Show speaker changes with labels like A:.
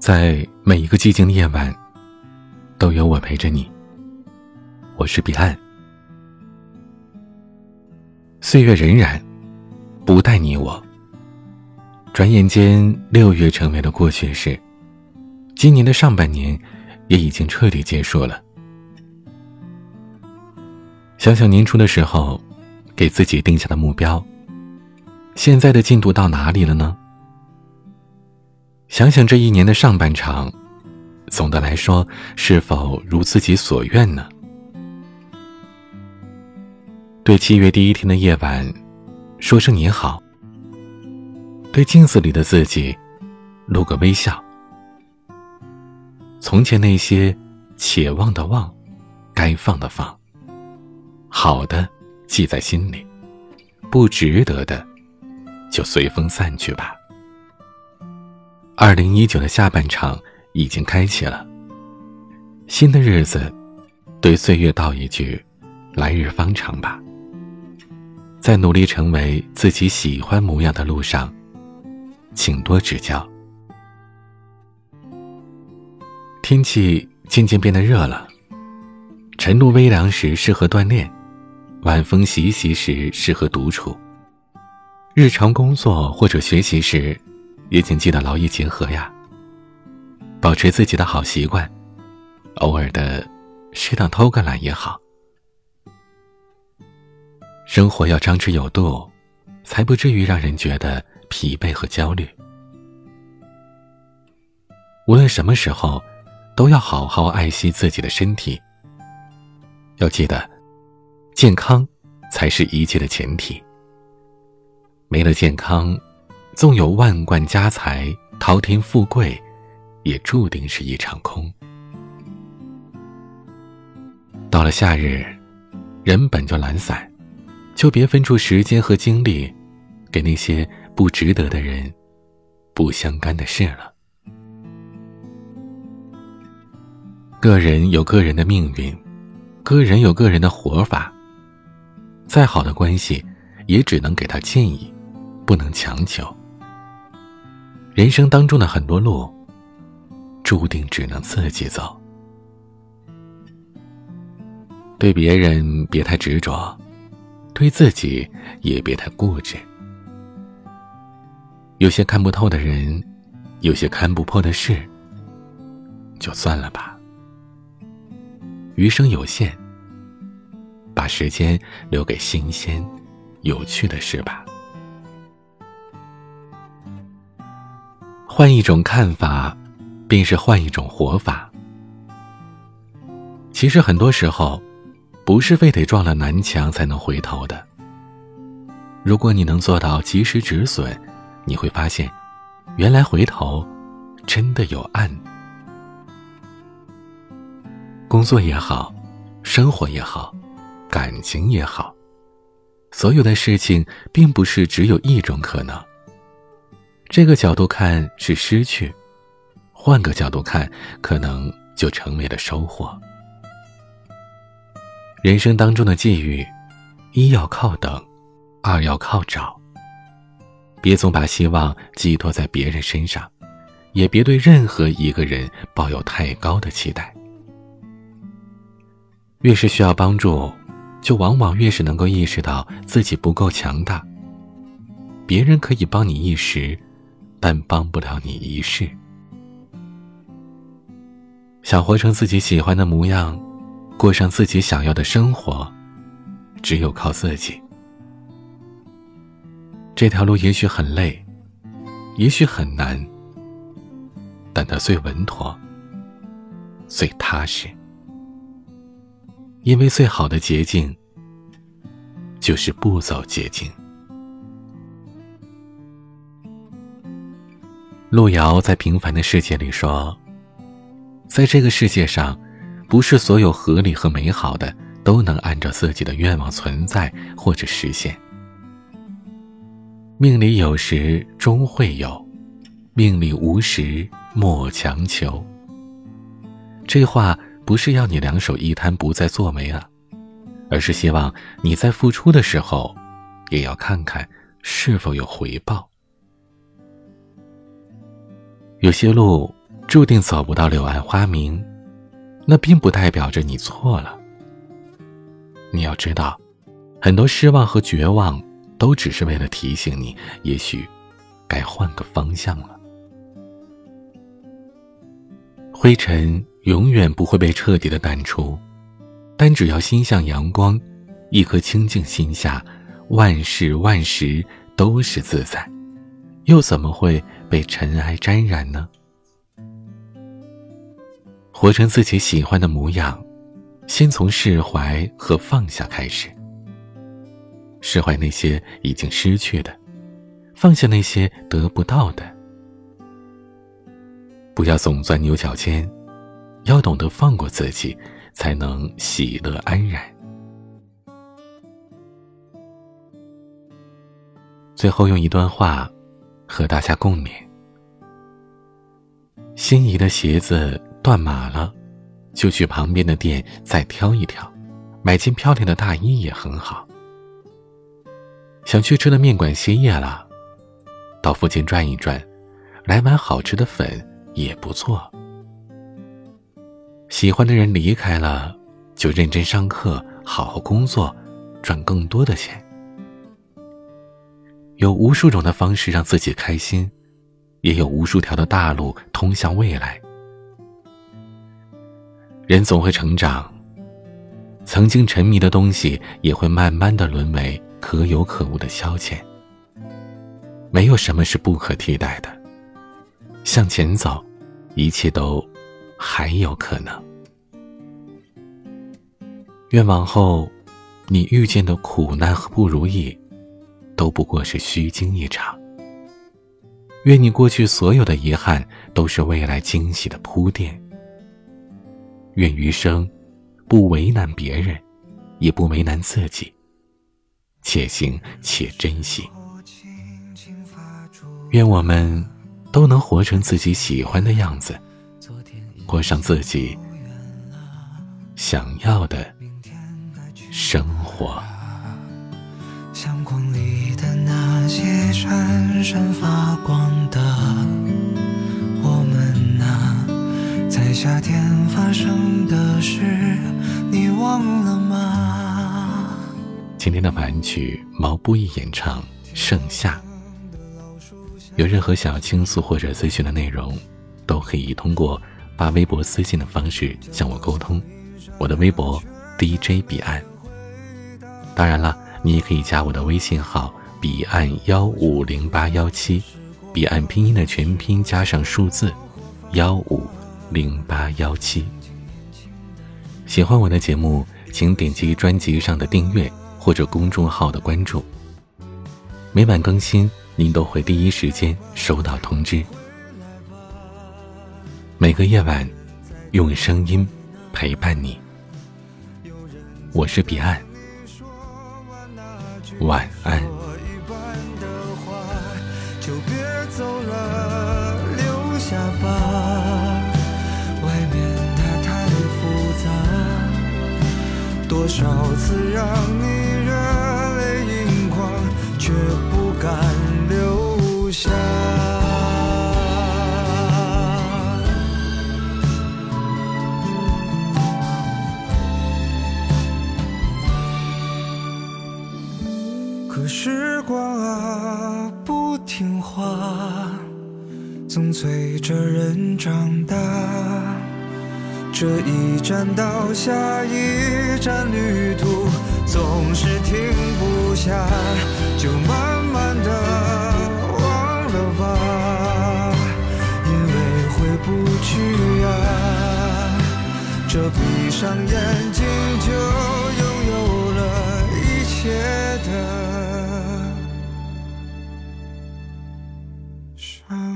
A: 在每一个寂静的夜晚，都有我陪着你。我是彼岸。岁月荏苒，不待你我。转眼间，六月成为了过去式。今年的上半年，也已经彻底结束了。想想年初的时候，给自己定下的目标，现在的进度到哪里了呢？想想这一年的上半场，总的来说，是否如自己所愿呢？对七月第一天的夜晚，说声你好。对镜子里的自己，露个微笑。从前那些且忘的忘，该放的放。好的记在心里，不值得的就随风散去吧。二零一九的下半场已经开启了，新的日子，对岁月道一句：来日方长吧。在努力成为自己喜欢模样的路上，请多指教。天气渐渐变得热了，晨露微凉时适合锻炼，晚风习习时适合独处。日常工作或者学习时，也请记得劳逸结合呀。保持自己的好习惯，偶尔的适当偷个懒也好。生活要张弛有度，才不至于让人觉得疲惫和焦虑。无论什么时候，都要好好爱惜自己的身体。要记得，健康才是一切的前提。没了健康，纵有万贯家财、滔天富贵，也注定是一场空。到了夏日，人本就懒散。就别分出时间和精力，给那些不值得的人、不相干的事了。个人有个人的命运，个人有个人的活法。再好的关系，也只能给他建议，不能强求。人生当中的很多路，注定只能自己走。对别人别太执着。对自己也别太固执，有些看不透的人，有些看不破的事，就算了吧。余生有限，把时间留给新鲜、有趣的事吧。换一种看法，便是换一种活法。其实很多时候。不是非得撞了南墙才能回头的。如果你能做到及时止损，你会发现，原来回头真的有岸。工作也好，生活也好，感情也好，所有的事情并不是只有一种可能。这个角度看是失去，换个角度看，可能就成为了收获。人生当中的际遇，一要靠等，二要靠找。别总把希望寄托在别人身上，也别对任何一个人抱有太高的期待。越是需要帮助，就往往越是能够意识到自己不够强大。别人可以帮你一时，但帮不了你一世。想活成自己喜欢的模样。过上自己想要的生活，只有靠自己。这条路也许很累，也许很难，但它最稳妥，最踏实。因为最好的捷径，就是不走捷径。路遥在《平凡的世界》里说：“在这个世界上。”不是所有合理和美好的都能按照自己的愿望存在或者实现。命里有时终会有，命里无时莫强求。这话不是要你两手一摊不再做媒了，而是希望你在付出的时候，也要看看是否有回报。有些路注定走不到柳暗花明，那并不代表着你错了。你要知道，很多失望和绝望，都只是为了提醒你，也许该换个方向了。灰尘永远不会被彻底的掸除，但只要心向阳光，一颗清净心下，万事万时都是自在，又怎么会被尘埃沾染呢？活成自己喜欢的模样，先从释怀和放下开始。释怀那些已经失去的，放下那些得不到的。不要总钻牛角尖，要懂得放过自己，才能喜乐安然。最后用一段话和大家共勉：心仪的鞋子断码了，就去旁边的店再挑一挑，买件漂亮的大衣也很好。想去吃的面馆歇业了，到附近转一转，来碗好吃的粉。也不错。喜欢的人离开了，就认真上课，好好工作，赚更多的钱。有无数种的方式让自己开心，也有无数条的大路通向未来。人总会成长，曾经沉迷的东西也会慢慢的沦为可有可无的消遣。没有什么是不可替代的。向前走，一切都还有可能。愿往后你遇见的苦难和不如意，都不过是虚惊一场。愿你过去所有的遗憾，都是未来惊喜的铺垫。愿余生不为难别人，也不为难自己，且行且珍惜。愿我们。都能活成自己喜欢的样子，过上自己想要的生活。
B: 相框里的那些闪闪发光的我们啊，在夏天发生的事，你忘了吗？
A: 今天的晚曲，毛不易演唱《盛夏》。有任何想要倾诉或者咨询的内容，都可以通过发微博私信的方式向我沟通。我的微博 DJ 彼岸。当然了，你也可以加我的微信号彼岸幺五零八幺七，彼岸拼音的全拼加上数字幺五零八幺七。喜欢我的节目，请点击专辑上的订阅或者公众号的关注，每晚更新。您都会第一时间收到通知。每个夜晚，用声音陪伴你。我是彼岸，晚安。如
B: 一半的话就别走了留下吧。外面它太复杂多少次让你热泪盈眶却时光啊，不听话，总催着人长大。这一站到下一站，旅途总是停不下，就慢慢的忘了吧，因为回。不去啊，这闭上眼睛就拥有了一切。山